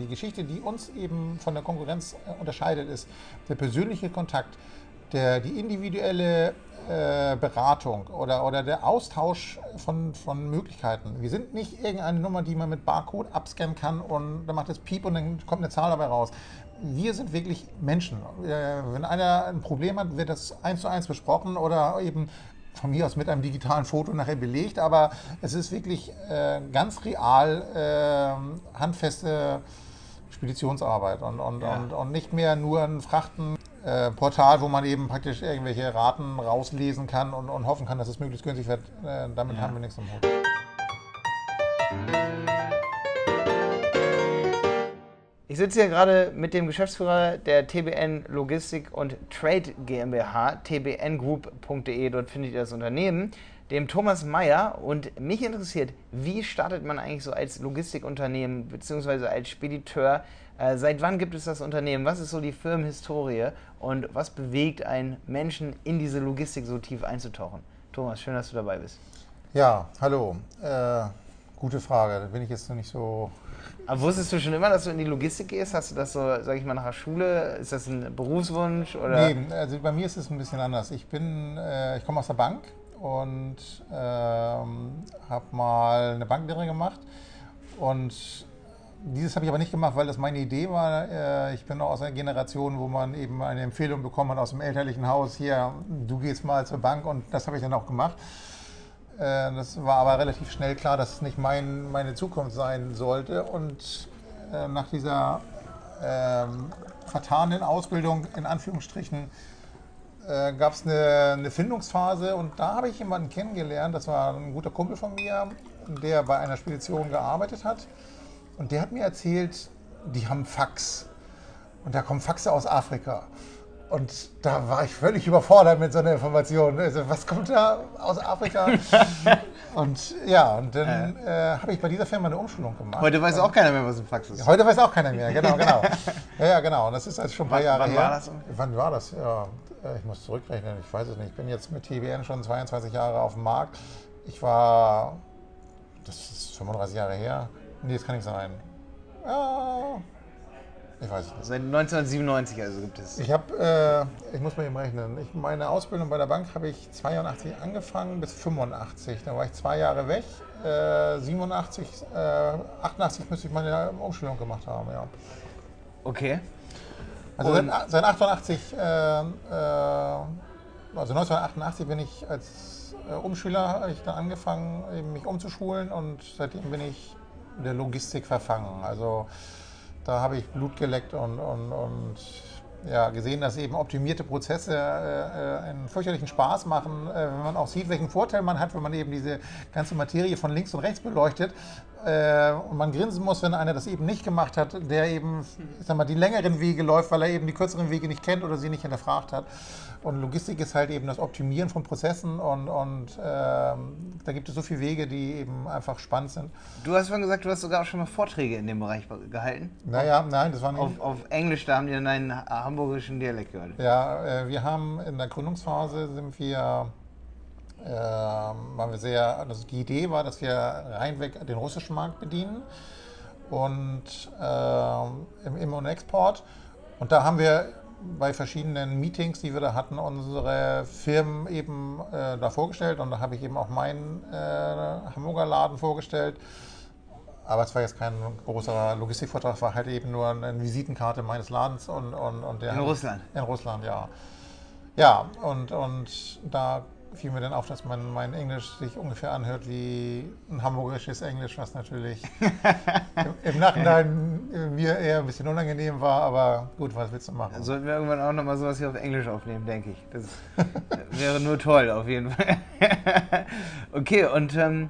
Die Geschichte, die uns eben von der Konkurrenz äh, unterscheidet, ist der persönliche Kontakt, der, die individuelle äh, Beratung oder, oder der Austausch von, von Möglichkeiten. Wir sind nicht irgendeine Nummer, die man mit Barcode abscannen kann und dann macht es Piep und dann kommt eine Zahl dabei raus. Wir sind wirklich Menschen. Äh, wenn einer ein Problem hat, wird das eins zu eins besprochen oder eben von mir aus mit einem digitalen Foto nachher belegt, aber es ist wirklich äh, ganz real handfeste Speditionsarbeit und, und, ja. und, und nicht mehr nur ein Frachtenportal, äh, wo man eben praktisch irgendwelche Raten rauslesen kann und, und hoffen kann, dass es möglichst günstig wird. Äh, damit ja. haben wir nichts im Hut. Ich sitze hier gerade mit dem Geschäftsführer der TBN Logistik und Trade GmbH, tbngroup.de, dort findet ihr das Unternehmen dem Thomas Meyer. Und mich interessiert, wie startet man eigentlich so als Logistikunternehmen bzw. als Spediteur? Äh, seit wann gibt es das Unternehmen? Was ist so die Firmenhistorie? Und was bewegt einen Menschen in diese Logistik so tief einzutauchen? Thomas, schön, dass du dabei bist. Ja, hallo. Äh, gute Frage. Da bin ich jetzt noch nicht so aber wusstest du schon immer, dass du in die Logistik gehst? Hast du das so, sag ich mal, nach der Schule? Ist das ein Berufswunsch? Oder? Nee, also bei mir ist es ein bisschen anders. Ich bin, äh, ich komme aus der Bank und ähm, habe mal eine Banklehre gemacht. Und dieses habe ich aber nicht gemacht, weil das meine Idee war. Äh, ich bin aus einer Generation, wo man eben eine Empfehlung bekommen hat aus dem elterlichen Haus, hier, du gehst mal zur Bank und das habe ich dann auch gemacht. Äh, das war aber relativ schnell klar, dass es nicht mein, meine Zukunft sein sollte. Und äh, nach dieser ähm, vertanen Ausbildung, in Anführungsstrichen, äh, gab es eine, eine, Findungsphase und da habe ich jemanden kennengelernt, das war ein guter Kumpel von mir, der bei einer Spedition gearbeitet hat und der hat mir erzählt, die haben Fax und da kommen Faxe aus Afrika. Und da war ich völlig überfordert mit so einer Information. Also, was kommt da aus Afrika? und ja, und dann äh, habe ich bei dieser Firma eine Umschulung gemacht. Heute weiß auch keiner mehr, was ein Fax ist. Heute weiß auch keiner mehr, genau, genau. ja, ja, genau. Und das ist also schon ein paar wann, Jahre wann her. War das? Wann war das? Ja, äh, ich muss zurückrechnen, ich weiß es nicht. Ich bin jetzt mit TBN schon 22 Jahre auf dem Markt. Ich war, das ist 35 Jahre her. Nee, das kann nicht sein. Ja, ich weiß es nicht. Seit 1997 also gibt es. Ich habe, äh, ich muss mal eben rechnen. Ich, meine Ausbildung bei der Bank habe ich 82 angefangen bis 85. Da war ich zwei Jahre weg. Äh, 87, äh, 88 müsste ich meine Umschulung gemacht haben, ja. Okay. Also seit, seit 88, äh, äh, also 1988 bin ich als äh, Umschüler ich dann angefangen, eben mich umzuschulen und seitdem bin ich in der Logistik verfangen. Also da habe ich Blut geleckt und, und, und ja, gesehen, dass eben optimierte Prozesse äh, einen fürchterlichen Spaß machen, äh, wenn man auch sieht, welchen Vorteil man hat, wenn man eben diese ganze Materie von links und rechts beleuchtet. Äh, und man grinsen muss, wenn einer das eben nicht gemacht hat, der eben ich sag mal, die längeren Wege läuft, weil er eben die kürzeren Wege nicht kennt oder sie nicht hinterfragt hat. Und Logistik ist halt eben das Optimieren von Prozessen und, und ähm, da gibt es so viele Wege, die eben einfach spannend sind. Du hast vorhin gesagt, du hast sogar auch schon mal Vorträge in dem Bereich gehalten. Naja, nein, das war nicht. Auf, auf Englisch, da haben die dann einen hamburgischen Dialekt gehört. Ja, äh, wir haben in der Gründungsphase sind wir äh, waren wir sehr, also die Idee war, dass wir reinweg den russischen Markt bedienen und äh, im Im- und Export. Und da haben wir bei verschiedenen Meetings, die wir da hatten, unsere Firmen eben äh, da vorgestellt. Und da habe ich eben auch meinen äh, Hamburger Laden vorgestellt. Aber es war jetzt kein großer Logistikvortrag, war halt eben nur eine Visitenkarte meines Ladens. Und, und, und der, in Russland? In Russland, ja. Ja, und, und da fiel mir dann auf, dass man mein Englisch sich ungefähr anhört wie ein hamburgisches Englisch, was natürlich im, Nachhinein mir eher ein bisschen unangenehm war, aber gut, was willst du machen? Dann sollten wir irgendwann auch nochmal sowas hier auf Englisch aufnehmen, denke ich. Das wäre nur toll, auf jeden Fall. okay, und ähm,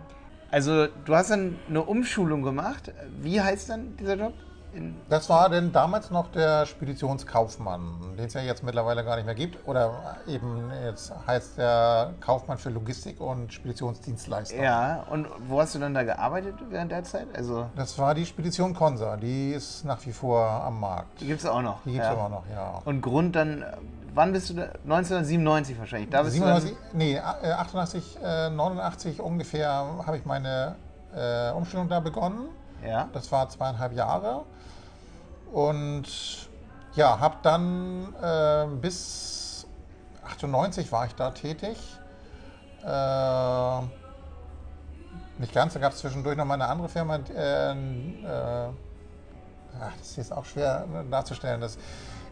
also du hast dann eine Umschulung gemacht. Wie heißt dann dieser Job? Das war denn damals noch der Speditionskaufmann, den es ja jetzt mittlerweile gar nicht mehr gibt. Oder eben jetzt heißt der Kaufmann für Logistik und Speditionsdienstleister. Ja, und wo hast du dann da gearbeitet während der Zeit? Also das war die Spedition Consa, die ist nach wie vor am Markt. Die gibt es auch noch? Die gibt es ja. auch noch, ja. Und Grund dann, wann bist du da? 1997 wahrscheinlich. Da bist 97, du nee, 88, äh, 89 ungefähr habe ich meine äh, Umstellung da begonnen. Ja. Das war zweieinhalb Jahre. Und ja, habe dann äh, bis 98 war ich da tätig. Äh, nicht ganz, da gab es zwischendurch noch mal eine andere Firma. Äh, äh, ach, das ist auch schwer darzustellen. Das,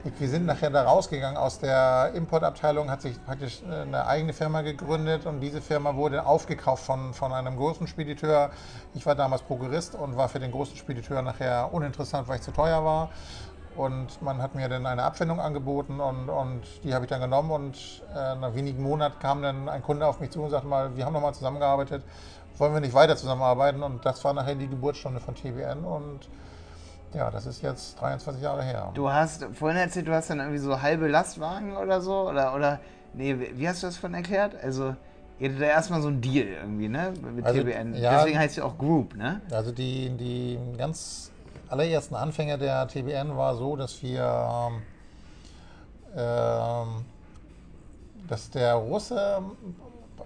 wir sind nachher da rausgegangen aus der Importabteilung, hat sich praktisch eine eigene Firma gegründet und diese Firma wurde aufgekauft von, von einem großen Spediteur. Ich war damals Prokurist und war für den großen Spediteur nachher uninteressant, weil ich zu teuer war. Und man hat mir dann eine Abfindung angeboten und, und die habe ich dann genommen. Und äh, nach wenigen Monaten kam dann ein Kunde auf mich zu und sagte mal, wir haben nochmal zusammengearbeitet, wollen wir nicht weiter zusammenarbeiten? Und das war nachher die Geburtsstunde von TBN. Und ja, das ist jetzt 23 Jahre her. Du hast vorhin erzählt, du hast dann irgendwie so halbe Lastwagen oder so? Oder, oder nee, wie hast du das von erklärt? Also, ihr hattet da erstmal so einen Deal irgendwie, ne? Mit also, TBN. Ja, Deswegen heißt es ja auch Group, ne? Also, die, die ganz allerersten Anfänge der TBN war so, dass wir, äh, dass der Russe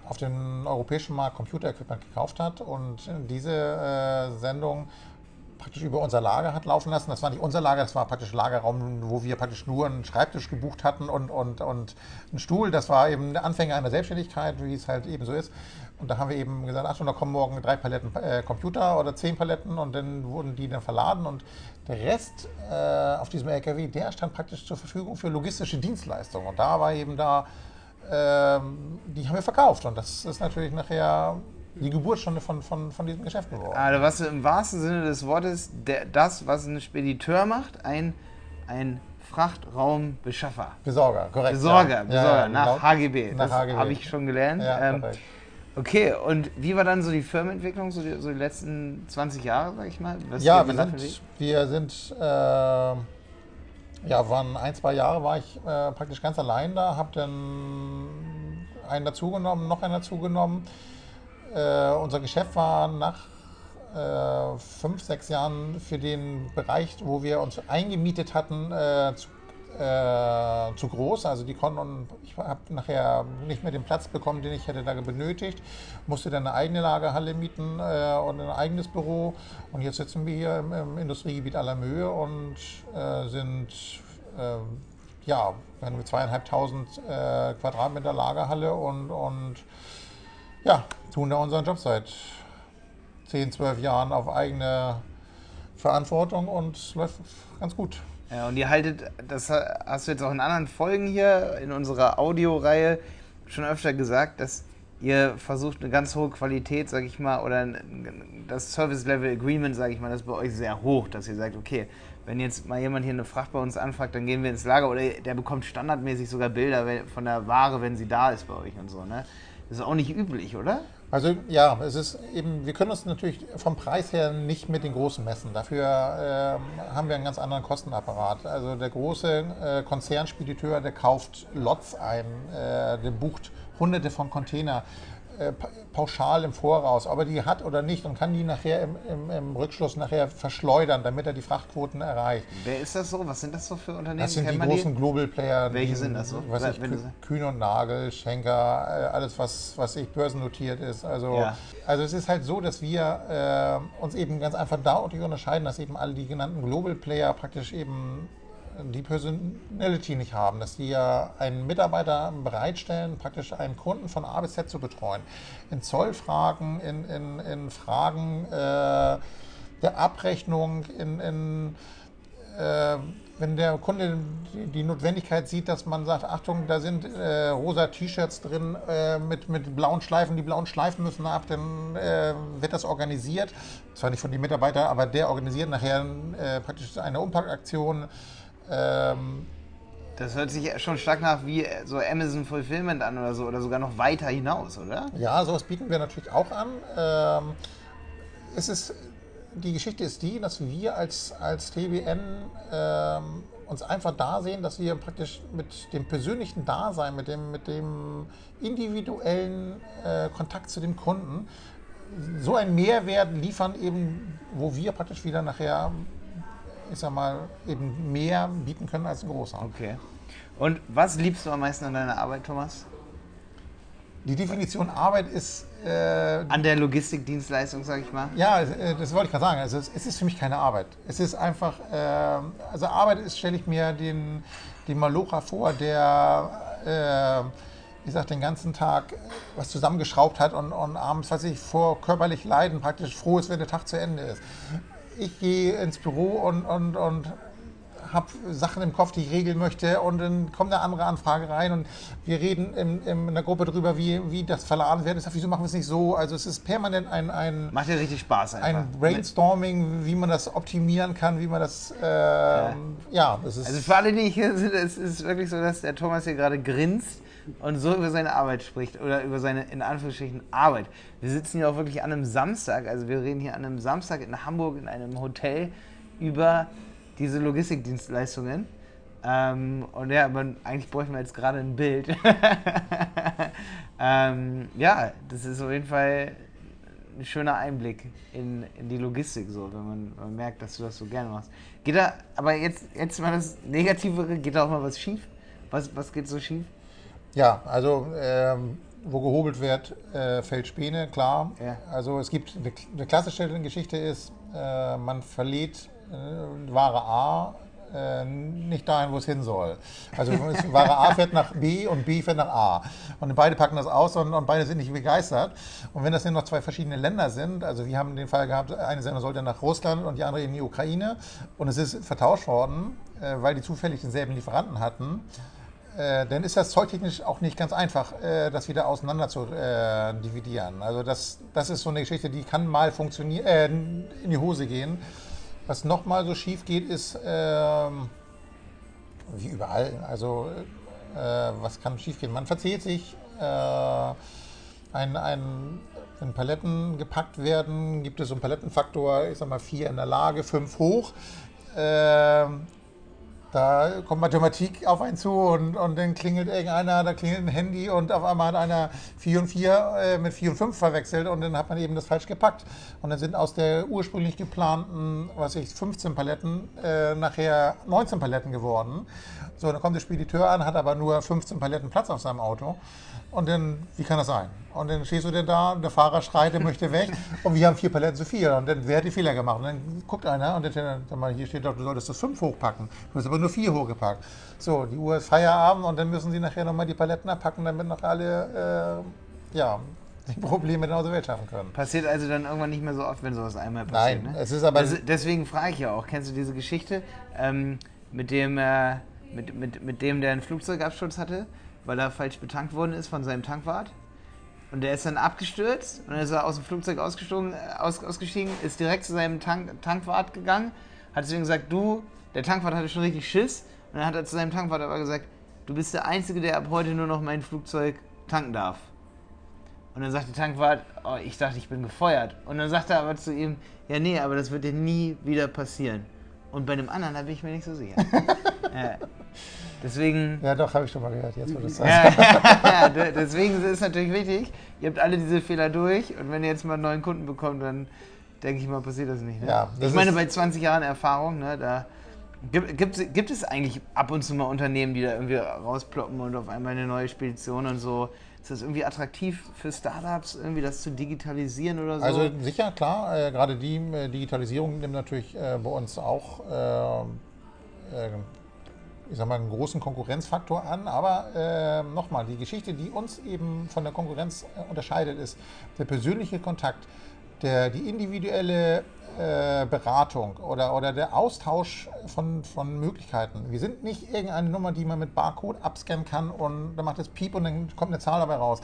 auf dem europäischen Markt Computer-Equipment gekauft hat und diese äh, Sendung praktisch über unser Lager hat laufen lassen. Das war nicht unser Lager, das war praktisch Lagerraum, wo wir praktisch nur einen Schreibtisch gebucht hatten und, und, und einen Stuhl. Das war eben der Anfänger einer Selbstständigkeit, wie es halt eben so ist. Und da haben wir eben gesagt, ach, da kommen morgen drei Paletten äh, Computer oder zehn Paletten und dann wurden die dann verladen und der Rest äh, auf diesem LKW, der stand praktisch zur Verfügung für logistische Dienstleistungen. Und da war eben da, äh, die haben wir verkauft und das ist natürlich nachher die Geburtsstunde von, von, von diesem Geschäft geworden. Also was im wahrsten Sinne des Wortes, der, das, was ein Spediteur macht, ein, ein Frachtraumbeschaffer. Besorger, korrekt. Besorger, ja. Besorger, ja, nach HGB. Nach das habe ich schon gelernt. Ja, ähm, okay, und wie war dann so die Firmenentwicklung, so die, so die letzten 20 Jahre, sag ich mal? Was ja, wir sind, wir sind, äh, ja, waren ein, zwei Jahre war ich äh, praktisch ganz allein da, habe dann einen dazugenommen, noch einen dazugenommen. Äh, unser Geschäft war nach äh, fünf, sechs Jahren für den Bereich, wo wir uns eingemietet hatten, äh, zu, äh, zu, groß. Also die konnten, ich habe nachher nicht mehr den Platz bekommen, den ich hätte da benötigt, musste dann eine eigene Lagerhalle mieten äh, und ein eigenes Büro. Und jetzt sitzen wir hier im, im Industriegebiet Allermöhe und äh, sind ja, wir zweieinhalbtausend Quadratmeter Lagerhalle und, und ja, tun da unseren Job seit 10, 12 Jahren auf eigene Verantwortung und läuft ganz gut. Ja, und ihr haltet, das hast du jetzt auch in anderen Folgen hier in unserer Audioreihe schon öfter gesagt, dass ihr versucht eine ganz hohe Qualität, sag ich mal, oder das Service Level Agreement, sag ich mal, das ist bei euch sehr hoch, dass ihr sagt, okay, wenn jetzt mal jemand hier eine Fracht bei uns anfragt, dann gehen wir ins Lager oder der bekommt standardmäßig sogar Bilder von der Ware, wenn sie da ist bei euch und so, ne? Das ist auch nicht üblich, oder? Also ja, es ist eben, wir können uns natürlich vom Preis her nicht mit den Großen messen. Dafür äh, haben wir einen ganz anderen Kostenapparat. Also der große äh, Konzernspediteur, der kauft Lots ein, äh, der bucht hunderte von Container äh, pauschal im Voraus, ob er die hat oder nicht und kann die nachher im, im, im, Rückschluss nachher verschleudern, damit er die Frachtquoten erreicht. Wer ist das so? Was sind das so für Unternehmen? Das sind die großen Global Player. Welche die, sind das so? Was ich, Kühn und Nagel, Schenker, äh, alles was, was ich börsennotiert ist. Also, ja. also es ist halt so, dass wir äh, uns eben ganz einfach da unterscheiden, dass eben alle die genannten Global Player praktisch eben die Personality nicht haben, dass die ja einen Mitarbeiter bereitstellen, praktisch einen Kunden von A bis Z zu betreuen. In Zollfragen, in, in, in Fragen äh, der Abrechnung, in, in äh, wenn der Kunde die Notwendigkeit sieht, dass man sagt, Achtung, da sind äh, rosa T-Shirts drin äh, mit, mit blauen Schleifen, die blauen Schleifen müssen ab, dann äh, wird das organisiert. Zwar nicht von den Mitarbeitern, aber der organisiert nachher äh, praktisch eine Umpackaktion. Ähm, das hört sich schon stark nach wie so Amazon Fulfillment an oder so, oder sogar noch weiter hinaus, oder? Ja, sowas bieten wir natürlich auch an. Ähm, es ist, die Geschichte ist die, dass wir als, als TBN ähm, uns einfach da sehen, dass wir praktisch mit dem persönlichen Dasein, mit dem, mit dem individuellen äh, Kontakt zu dem Kunden so einen Mehrwert liefern, eben, wo wir praktisch wieder nachher ich sag mal, eben mehr bieten können als ein großer. Okay. Und was liebst du am meisten an deiner Arbeit, Thomas? Die Definition Arbeit ist. Äh, An der Logistikdienstleistung, sage ich mal. Ja, äh, das wollte ich gerade sagen. Also es, es, ist für mich keine Arbeit. Es ist einfach, äh, also Arbeit ist, stelle ich mir den, den Malocher vor, der, äh, wie gesagt, den ganzen Tag was zusammengeschraubt hat und, und abends, was ich vor körperlich Leiden praktisch froh ist, wenn der Tag zu Ende ist. Ich gehe ins Büro und, und, und habe Sachen im Kopf, die ich regeln möchte und dann kommt eine andere Anfrage rein und wir reden in, in der Gruppe darüber, wie, wie das verladen wird. Ich sage, wieso machen wir es nicht so? Also es ist permanent ein, ein Macht ja richtig Spaß einfach. Ein Brainstorming, wie man das optimieren kann, wie man das, äh, ja. ja, das ist... Also für alle, die hier sind, es ist wirklich so, dass der Thomas hier gerade grinst und so über seine Arbeit spricht oder über seine, in Anführungsstrichen, Arbeit. Wir sitzen hier auch wirklich an einem Samstag, also wir reden hier an einem Samstag in Hamburg in einem Hotel über diese Logistikdienstleistungen. Ähm, und ja, aber eigentlich bräuchten wir jetzt gerade ein Bild. ähm, ja, das ist auf jeden Fall ein schöner Einblick in, in die Logistik, so, wenn man, man, merkt, dass du das so gerne machst. Geht da, aber jetzt, jetzt mal das Negativere, geht da auch mal was schief? Was, was geht so schief? Ja, also ähm, wo gehobelt wird, äh, fällt Späne, klar. Ja. Also es gibt, eine, eine klassische Geschichte ist, äh, man verliert äh, Ware A äh, nicht dahin, wo es hin soll. Also Ware A fährt nach B und B fährt nach A. Und beide packen das aus und, und, beide sind nicht begeistert. Und wenn das dann noch zwei verschiedene Länder sind, also wir haben den Fall gehabt, eine Sendung sollte nach Russland und die andere in die Ukraine und es ist vertauscht worden, äh, weil die zufällig denselben Lieferanten hatten. Äh, dann ist das zolltechnisch auch nicht ganz einfach, äh, das wieder auseinander zu äh, dividieren. Also das, das ist so eine Geschichte, die kann mal funktionieren, äh, in die Hose gehen. Was nochmal so schief geht, ist, ähm, wie überall, also äh, was kann schief gehen? Man verzählt sich, äh, ein, ein, wenn Paletten gepackt werden, gibt es so einen Palettenfaktor, ich sag mal vier in der Lage, fünf hoch. Da kommt Mathematik auf einen zu und, und dann klingelt irgendeiner, da klingelt ein Handy und auf einmal hat einer 4 und 4 äh, mit 4 und 5 verwechselt und dann hat man eben das falsch gepackt. Und dann sind aus der ursprünglich geplanten, was ich, 15 Paletten äh, nachher 19 Paletten geworden. So, dann kommt der Spediteur an, hat aber nur 15 Paletten Platz auf seinem Auto. Und dann, wie kann das sein? Und dann stehst du denn da, der Fahrer schreit, er möchte weg und wir haben vier Paletten zu viel. Und dann, wer hat die Fehler gemacht? Und dann guckt einer und dann, dann hier steht doch, du solltest das fünf hochpacken. Du hast aber nur vier hochgepackt. So, die Uhr ist Feierabend und dann müssen sie nachher nochmal die Paletten abpacken, damit noch alle, äh, ja, die Probleme dann aus der Welt schaffen können. Passiert also dann irgendwann nicht mehr so oft, wenn sowas einmal passiert. Nein, ne? es ist aber. Das, deswegen frage ich ja auch, kennst du diese Geschichte ähm, mit dem, äh, mit, mit, mit dem, der einen Flugzeugabsturz hatte, weil er falsch betankt worden ist von seinem Tankwart? Und der ist dann abgestürzt und dann ist er aus dem Flugzeug ausgestiegen, aus, ausgestiegen ist direkt zu seinem Tank, Tankwart gegangen, hat zu ihm gesagt, du, der Tankwart hatte schon richtig Schiss. Und dann hat er zu seinem Tankwart aber gesagt, du bist der Einzige, der ab heute nur noch mein Flugzeug tanken darf. Und dann sagt der Tankwart, oh, ich dachte, ich bin gefeuert. Und dann sagt er aber zu ihm, ja nee, aber das wird dir nie wieder passieren. Und bei einem anderen, da bin ich mir nicht so sicher. ja. Deswegen. Ja, doch, habe ich schon mal gehört. Jetzt, wo du sagst. ja, deswegen ist es natürlich wichtig, ihr habt alle diese Fehler durch und wenn ihr jetzt mal einen neuen Kunden bekommt, dann denke ich mal, passiert das nicht. Ne? Ja, das ich meine, bei 20 Jahren Erfahrung, ne, da gibt, gibt, gibt es eigentlich ab und zu mal Unternehmen, die da irgendwie rausploppen und auf einmal eine neue Spedition und so. Ist das irgendwie attraktiv für Startups, irgendwie das zu digitalisieren oder so? Also sicher, klar. Äh, gerade die äh, Digitalisierung nimmt natürlich äh, bei uns auch äh, ich sag mal, einen großen Konkurrenzfaktor an. Aber äh, nochmal, die Geschichte, die uns eben von der Konkurrenz äh, unterscheidet, ist der persönliche Kontakt, der, die individuelle äh, Beratung oder, oder der Austausch von, von Möglichkeiten. Wir sind nicht irgendeine Nummer, die man mit Barcode abscannen kann und dann macht es Piep und dann kommt eine Zahl dabei raus.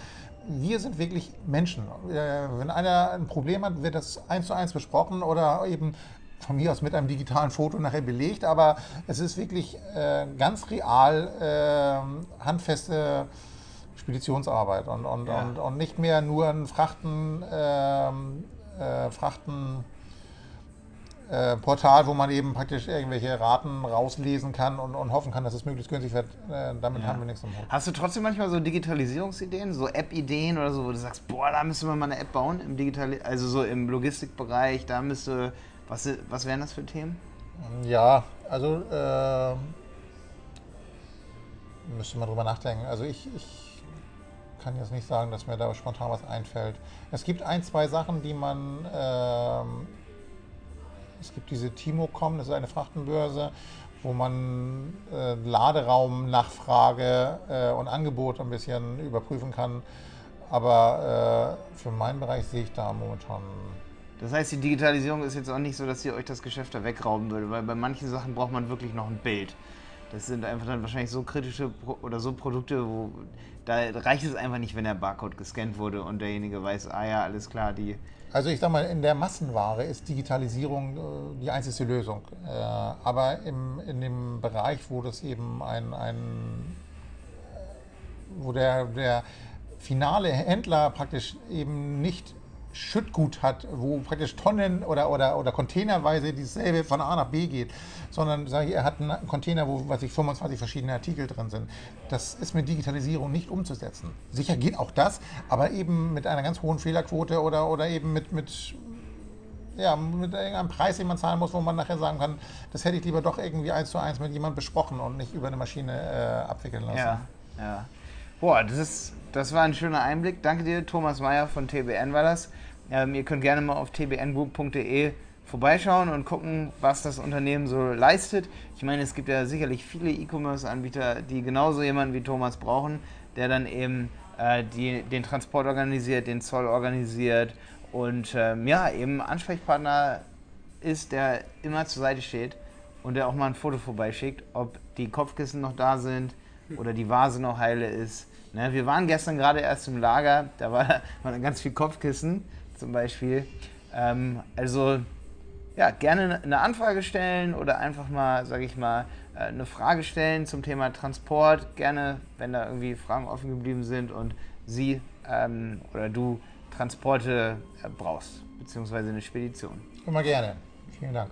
Wir sind wirklich Menschen. Äh, wenn einer ein Problem hat, wird das eins zu eins besprochen oder eben von mir aus mit einem digitalen Foto nachher belegt, aber es ist wirklich äh, ganz real äh, handfeste Speditionsarbeit und, und, ja. und, und, nicht mehr nur ein Frachten, ähm, äh, Frachten äh, Portal, wo man eben praktisch irgendwelche Raten rauslesen kann und, und hoffen kann, dass es möglichst günstig wird. Äh, damit ja. haben wir nichts am Hut. Hast du trotzdem manchmal so Digitalisierungsideen, so App-Ideen oder so, wo du sagst, boah, da müssen wir mal eine App bauen im Digital, also so im Logistikbereich, da müsste was, was wären das für Themen? Ja, also äh, müsste man drüber nachdenken. Also ich, ich kann jetzt nicht sagen, dass mir da spontan was einfällt. Es gibt ein, zwei Sachen, die man. Ähm, es gibt diese Timocom, das ist eine Frachtenbörse, wo man äh, Laderaum, Nachfrage äh, und Angebot ein bisschen überprüfen kann. Aber äh, für meinen Bereich sehe ich da momentan. Das heißt, die Digitalisierung ist jetzt auch nicht so, dass sie euch das Geschäft da wegrauben würde, weil bei manchen Sachen braucht man wirklich noch ein Bild. Das sind einfach dann wahrscheinlich so kritische Pro oder so Produkte, wo da reicht es einfach nicht, wenn der Barcode gescannt wurde und derjenige weiß, ah ja, alles klar, die. Also ich sag mal, in der Massenware ist Digitalisierung äh, die einzige Lösung. Äh, aber im, in dem Bereich, wo das eben ein, ein wo der, der finale Händler praktisch eben nicht Schüttgut hat, wo praktisch Tonnen oder, oder, oder containerweise dieselbe von A nach B geht, sondern sage ich, er hat einen Container, wo was ich 25 verschiedene Artikel drin sind. Das ist mit Digitalisierung nicht umzusetzen. Sicher geht auch das, aber eben mit einer ganz hohen Fehlerquote oder, oder eben mit, mit ja, mit irgendeinem Preis, den man zahlen muss, wo man nachher sagen kann, das hätte ich lieber doch irgendwie eins zu eins mit jemandem besprochen und nicht über eine Maschine äh, abwickeln lassen. Ja, ja. Boah, das, ist, das war ein schöner Einblick. Danke dir, Thomas Meyer von TBN war das. Ähm, ihr könnt gerne mal auf tbngroup.de vorbeischauen und gucken, was das Unternehmen so leistet. Ich meine, es gibt ja sicherlich viele E-Commerce-Anbieter, die genauso jemanden wie Thomas brauchen, der dann eben äh, die, den Transport organisiert, den Zoll organisiert und ähm, ja, eben Ansprechpartner ist, der immer zur Seite steht und der auch mal ein Foto vorbeischickt, ob die Kopfkissen noch da sind oder die Vase noch heile ist. Ne, wir waren gestern gerade erst im Lager, da war, waren ganz viel Kopfkissen zum Beispiel. Ähm, also ja, gerne eine Anfrage stellen oder einfach mal, sage ich mal, äh, eine Frage stellen zum Thema Transport. Gerne, wenn da irgendwie Fragen offen geblieben sind und Sie ähm, oder du Transporte äh, brauchst, beziehungsweise eine Spedition. Immer gerne. Vielen Dank.